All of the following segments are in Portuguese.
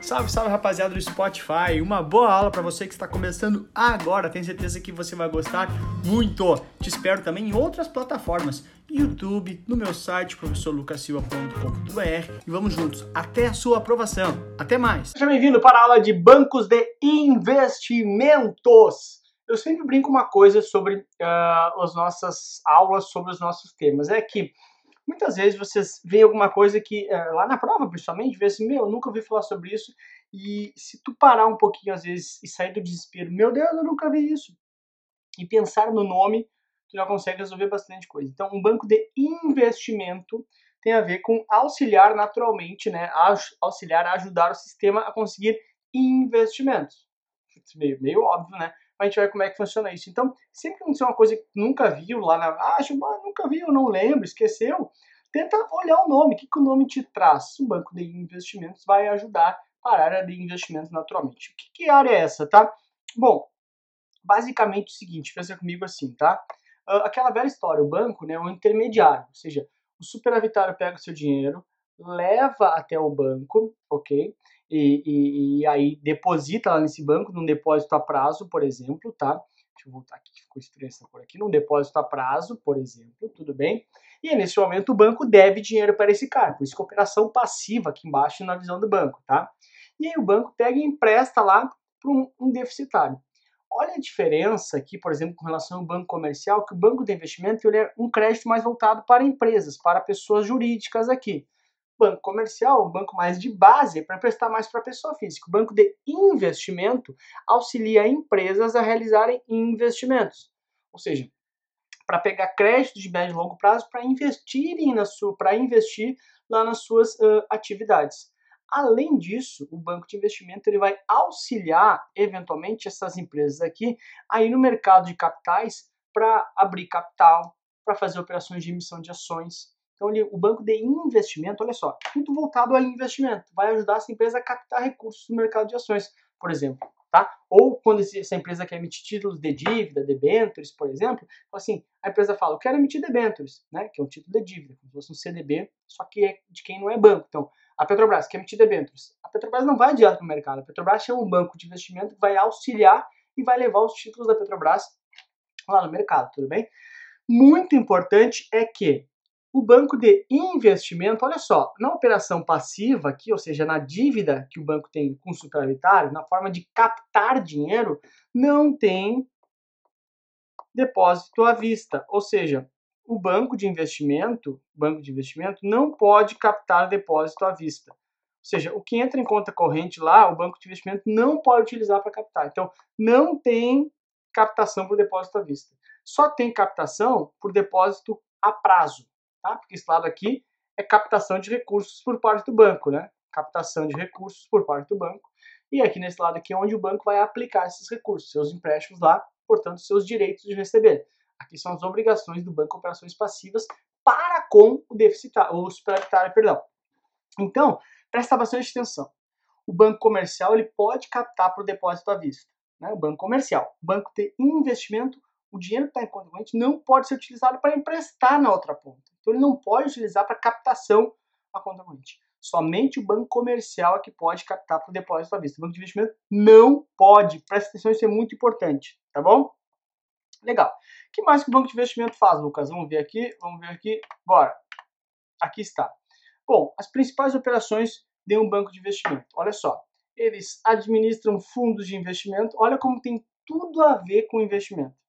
Salve, salve rapaziada do Spotify. Uma boa aula para você que está começando agora. Tenho certeza que você vai gostar muito. Te espero também em outras plataformas, YouTube, no meu site professorlucasilva.com.br e vamos juntos até a sua aprovação. Até mais. Seja bem-vindo para a aula de bancos de investimentos. Eu sempre brinco uma coisa sobre uh, as nossas aulas, sobre os nossos temas. É que muitas vezes vocês veem alguma coisa que, é, lá na prova, principalmente, vê assim, meu, eu nunca ouvi falar sobre isso, e se tu parar um pouquinho, às vezes, e sair do desespero, meu Deus, eu nunca vi isso, e pensar no nome, tu já consegue resolver bastante coisa. Então, um banco de investimento tem a ver com auxiliar naturalmente, né, auxiliar, ajudar o sistema a conseguir investimentos. Meio, meio óbvio, né? A gente vai ver como é que funciona isso. Então, sempre que acontecer uma coisa que nunca viu lá na. Ah, nunca viu, não lembro, esqueceu. Tenta olhar o nome, o que, que o nome te traz. O banco de investimentos vai ajudar para a área de investimentos naturalmente. O que, que área é essa, tá? Bom, basicamente o seguinte, pensa comigo assim, tá? Uh, aquela velha história, o banco né, é um intermediário, ou seja, o superavitário pega o seu dinheiro, leva até o banco, ok? E, e, e, aí deposita lá nesse banco, num depósito a prazo, por exemplo, tá? Deixa eu voltar aqui, ficou estranho essa cor aqui, num depósito a prazo, por exemplo, tudo bem? E nesse momento o banco deve dinheiro para esse cara, por isso que é operação passiva aqui embaixo na visão do banco, tá? E aí o banco pega e empresta lá para um, um deficitário. Olha a diferença aqui, por exemplo, com relação ao banco comercial, que o banco de investimento ele é um crédito mais voltado para empresas, para pessoas jurídicas aqui banco comercial, um banco mais de base, para prestar mais para a pessoa física. O banco de investimento auxilia empresas a realizarem investimentos. Ou seja, para pegar crédito de médio e longo prazo para investirem na sua, para investir lá nas suas uh, atividades. Além disso, o banco de investimento ele vai auxiliar eventualmente essas empresas aqui aí no mercado de capitais para abrir capital, para fazer operações de emissão de ações, então, ele, o banco de investimento, olha só, muito voltado a investimento, vai ajudar essa empresa a captar recursos no mercado de ações, por exemplo. Tá? Ou quando essa empresa quer emitir títulos de dívida, debentures, por exemplo, assim, a empresa fala, eu quero emitir debentures, né, que é um título de dívida, como se fosse um CDB, só que é de quem não é banco. Então, a Petrobras quer emitir debentures. A Petrobras não vai direto para o mercado, a Petrobras chama um banco de investimento que vai auxiliar e vai levar os títulos da Petrobras lá no mercado, tudo bem? Muito importante é que o banco de investimento, olha só, na operação passiva aqui, ou seja, na dívida que o banco tem com o superavitário, na forma de captar dinheiro, não tem depósito à vista. Ou seja, o banco de investimento, banco de investimento não pode captar depósito à vista. Ou seja, o que entra em conta corrente lá, o banco de investimento não pode utilizar para captar. Então, não tem captação por depósito à vista. Só tem captação por depósito a prazo tá? Porque esse lado aqui é captação de recursos por parte do banco, né? Captação de recursos por parte do banco. E aqui nesse lado aqui é onde o banco vai aplicar esses recursos, seus empréstimos lá, portanto, seus direitos de receber. Aqui são as obrigações do banco, operações passivas para com o deficitário, o superavitário, perdão. Então, presta bastante atenção. O banco comercial ele pode captar por depósito à vista. Né? O banco comercial. O banco de investimento o dinheiro que está em conta corrente não pode ser utilizado para emprestar na outra ponta. Então ele não pode utilizar para captação a conta corrente. Somente o banco comercial é que pode captar para o depósito à vista. O banco de investimento não pode. Presta atenção, isso é muito importante, tá bom? Legal. O que mais que o banco de investimento faz, Lucas? Vamos ver aqui, vamos ver aqui. Bora. Aqui está. Bom, as principais operações de um banco de investimento. Olha só. Eles administram fundos de investimento. Olha como tem tudo a ver com investimento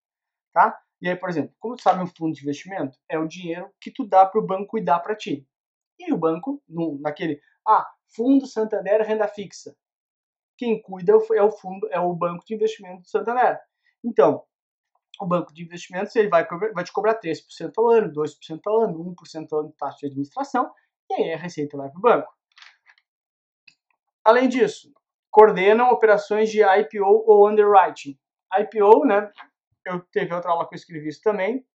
tá? E aí, por exemplo, como tu sabe um fundo de investimento? É o dinheiro que tu dá para o banco cuidar para ti. E o banco, no, naquele, ah, Fundo Santander Renda Fixa. Quem cuida é o fundo, é o banco de investimento do Santander. Então, o banco de investimentos ele vai, vai te cobrar 3% ao ano, 2% ao ano, 1% ao ano de taxa de administração, e aí a receita vai para o banco. Além disso, coordenam operações de IPO ou underwriting. IPO, né, eu teve outra aula que eu escrevi isso também.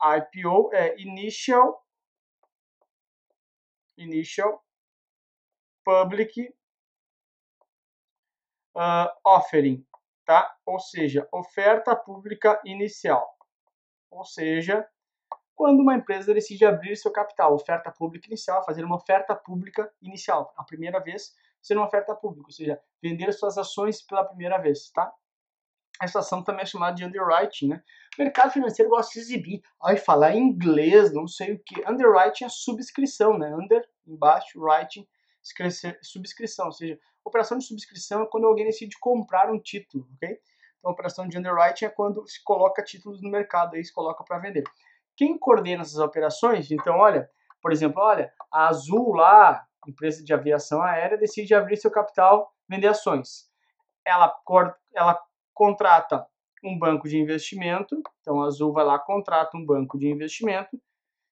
A IPO é Initial Initial Public uh, Offering, tá? Ou seja, oferta pública inicial. Ou seja, quando uma empresa decide abrir seu capital, oferta pública inicial, fazer uma oferta pública inicial, a primeira vez, ser uma oferta pública, ou seja, vender suas ações pela primeira vez, tá? Essa ação também é chamada de underwriting, né? O mercado financeiro gosta de exibir, ai, falar inglês, não sei o que. Underwriting é subscrição, né? Under, embaixo, writing, subscrição, ou seja, operação de subscrição é quando alguém decide comprar um título, ok? Então, operação de underwriting é quando se coloca títulos no mercado, aí se coloca para vender. Quem coordena essas operações, então, olha, por exemplo, olha, a Azul lá, empresa de aviação aérea, decide abrir seu capital, vender ações. Ela, ela contrata um banco de investimento, então a Azul vai lá, contrata um banco de investimento,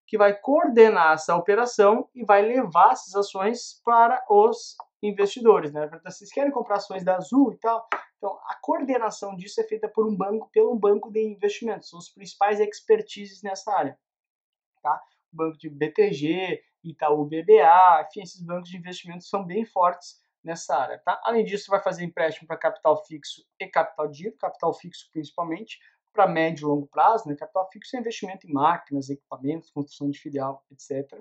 que vai coordenar essa operação e vai levar essas ações para os investidores, né? Vocês querem comprar ações da Azul e tal? Então, a coordenação disso é feita por um banco, pelo banco de investimentos, são os principais expertises nessa área, tá? O banco de BTG, Itaú BBA, enfim, esses bancos de investimentos são bem fortes nessa área, tá? Além disso, vai fazer empréstimo para capital fixo e capital dito, capital fixo principalmente, para médio e longo prazo, né? Capital fixo é investimento em máquinas, equipamentos, construção de filial, etc.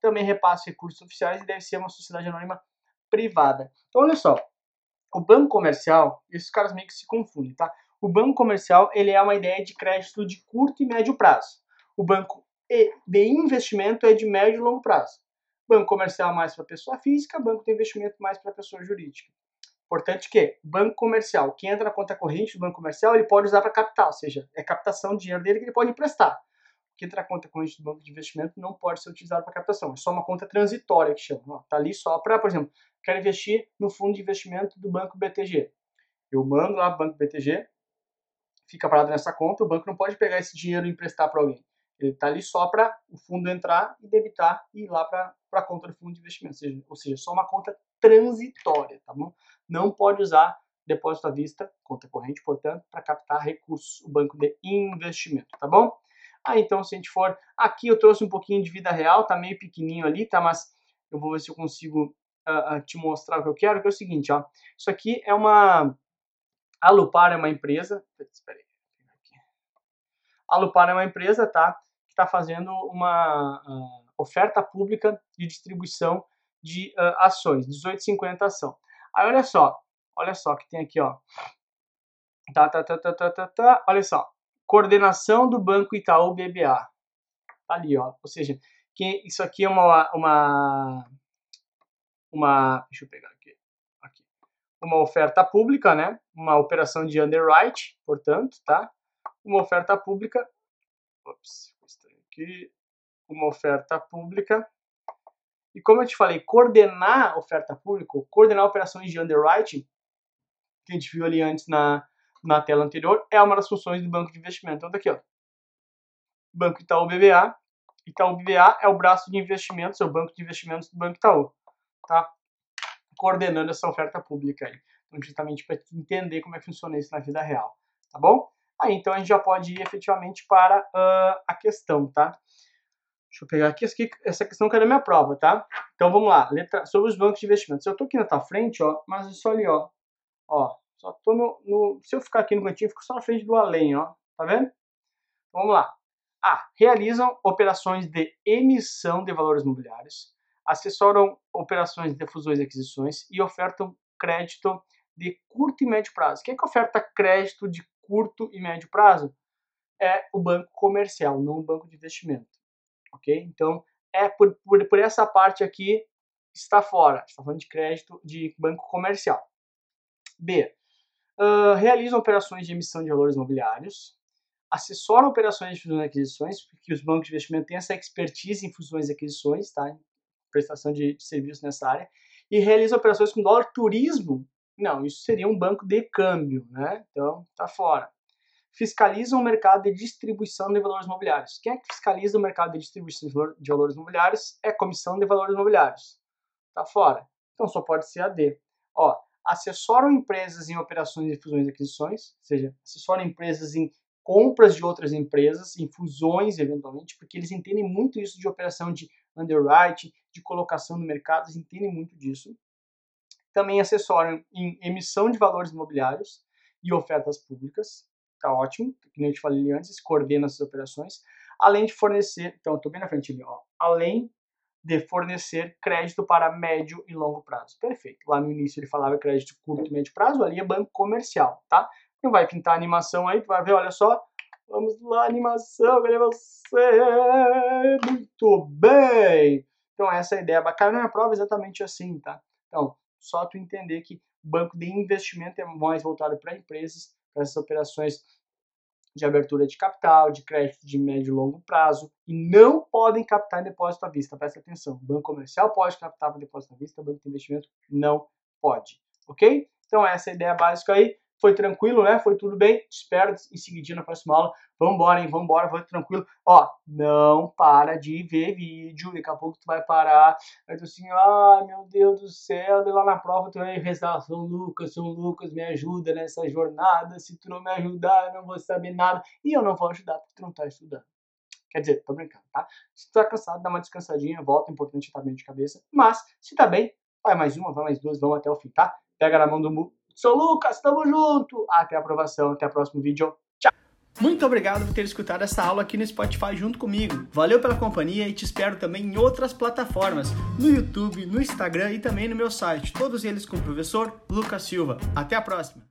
Também repassa recursos oficiais e deve ser uma sociedade anônima privada. Então, olha só, o banco comercial, esses caras meio que se confundem, tá? O banco comercial, ele é uma ideia de crédito de curto e médio prazo. O banco de investimento é de médio e longo prazo. Banco comercial mais para pessoa física, banco de investimento mais para pessoa jurídica. Importante que banco comercial, quem entra na conta corrente do banco comercial, ele pode usar para captar, ou seja, é captação de dinheiro dele que ele pode emprestar. Quem entra na conta corrente do banco de investimento não pode ser utilizado para captação, é só uma conta transitória que chama. Está ali só para, por exemplo, quero investir no fundo de investimento do banco BTG. Eu mando lá para o banco BTG, fica parado nessa conta, o banco não pode pegar esse dinheiro e emprestar para alguém. Ele está ali só para o fundo entrar e debitar e ir lá para a conta do fundo de investimento. Ou seja, ou seja, só uma conta transitória, tá bom? Não pode usar depósito à vista, conta corrente, portanto, para captar recursos, o banco de investimento, tá bom? Ah, então, se a gente for... Aqui eu trouxe um pouquinho de vida real, tá meio pequenininho ali, tá? Mas eu vou ver se eu consigo uh, uh, te mostrar o que eu quero, que é o seguinte, ó. Isso aqui é uma... A Lupar é uma empresa... Espera aí. A Lupar é uma empresa, tá? Que está fazendo uma uh, oferta pública de distribuição de uh, ações, 18,50 ação. Aí olha só, olha só que tem aqui, ó. Tá, tá, tá, tá, tá, tá, tá. Olha só. Coordenação do Banco Itaú BBA. Tá ali, ó. Ou seja, que isso aqui é uma uma uma, deixa eu pegar aqui, aqui. Uma oferta pública, né? Uma operação de underwrite, portanto, tá? uma oferta pública, ops, aqui, uma oferta pública, e como eu te falei, coordenar oferta pública, coordenar operações de underwriting, que a gente viu ali antes na, na tela anterior, é uma das funções do banco de investimento. Então, daqui, ó, Banco Itaú BBA, Itaú BBA é o braço de investimentos, é o banco de investimentos do Banco Itaú, tá? Coordenando essa oferta pública aí. Então, justamente para entender como é que funciona isso na vida real, tá bom? Aí então a gente já pode ir efetivamente para uh, a questão, tá? Deixa eu pegar aqui, essa questão que da minha prova, tá? Então vamos lá, letra, sobre os bancos de investimentos. Eu tô aqui na tua frente, ó, mas é só ali, ó. Ó, só tô no, no, Se eu ficar aqui no cantinho, eu fico só na frente do além, ó. Tá vendo? Então, vamos lá. A. Realizam operações de emissão de valores imobiliários, assessoram operações de fusões e aquisições e ofertam crédito de curto e médio prazo. Quem é que oferta crédito de curto e médio prazo é o banco comercial, não o banco de investimento. Ok? Então, é por, por, por essa parte aqui está fora. Está falando de crédito de banco comercial. B. Uh, realizam operações de emissão de valores imobiliários, assessoram operações de fusões e aquisições, porque os bancos de investimento têm essa expertise em fusões e aquisições, tá? prestação de, serviços nessa área, e realizam operações com dólar turismo não, isso seria um banco de câmbio, né? Então, tá fora. Fiscaliza o mercado de distribuição de valores imobiliários. Quem é que fiscaliza o mercado de distribuição de valores imobiliários? É a Comissão de Valores Imobiliários. Tá fora. Então, só pode ser a D. Ó, assessoram empresas em operações de fusões e aquisições, ou seja, assessoram empresas em compras de outras empresas, em fusões, eventualmente, porque eles entendem muito isso de operação de underwriting, de colocação no mercado, eles entendem muito disso também assessoram em emissão de valores imobiliários e ofertas públicas, tá ótimo, que eu te falei antes, coordena essas operações, além de fornecer, então estou bem na frente ali, ó, além de fornecer crédito para médio e longo prazo. Perfeito. Lá no início ele falava crédito curto e médio prazo, ali é banco comercial, tá? Não vai pintar animação aí, tu vai ver, olha só. Vamos lá, animação, cadê você? Muito bem! Então essa é ideia bacana na prova exatamente assim, tá? Então, só tu entender que banco de investimento é mais voltado para empresas, para essas operações de abertura de capital, de crédito de médio e longo prazo, e não podem captar em depósito à vista. Presta atenção. Banco comercial pode captar em depósito à vista, banco de investimento não pode. Ok? Então, essa é a ideia básica aí. Foi tranquilo, né? Foi tudo bem. Te espero em seguidinho na próxima aula. Vambora, hein? Vambora, foi tranquilo. Ó, não para de ver vídeo. Daqui a pouco tu vai parar. Aí tu assim, ah, meu Deus do céu. Daí lá na prova tu vai rezar. São Lucas, São Lucas, me ajuda nessa jornada. Se tu não me ajudar, eu não vou saber nada. E eu não vou ajudar porque tu não tá estudando. Quer dizer, tô brincando, tá? Se tu tá cansado, dá uma descansadinha, volta. Importante estar bem de cabeça. Mas, se tá bem, vai mais uma, vai mais duas, vamos até o fim, tá? Pega na mão do Sou Lucas, tamo junto! Até a aprovação, até o próximo vídeo. Tchau! Muito obrigado por ter escutado essa aula aqui no Spotify junto comigo. Valeu pela companhia e te espero também em outras plataformas, no YouTube, no Instagram e também no meu site, todos eles com o professor Lucas Silva. Até a próxima!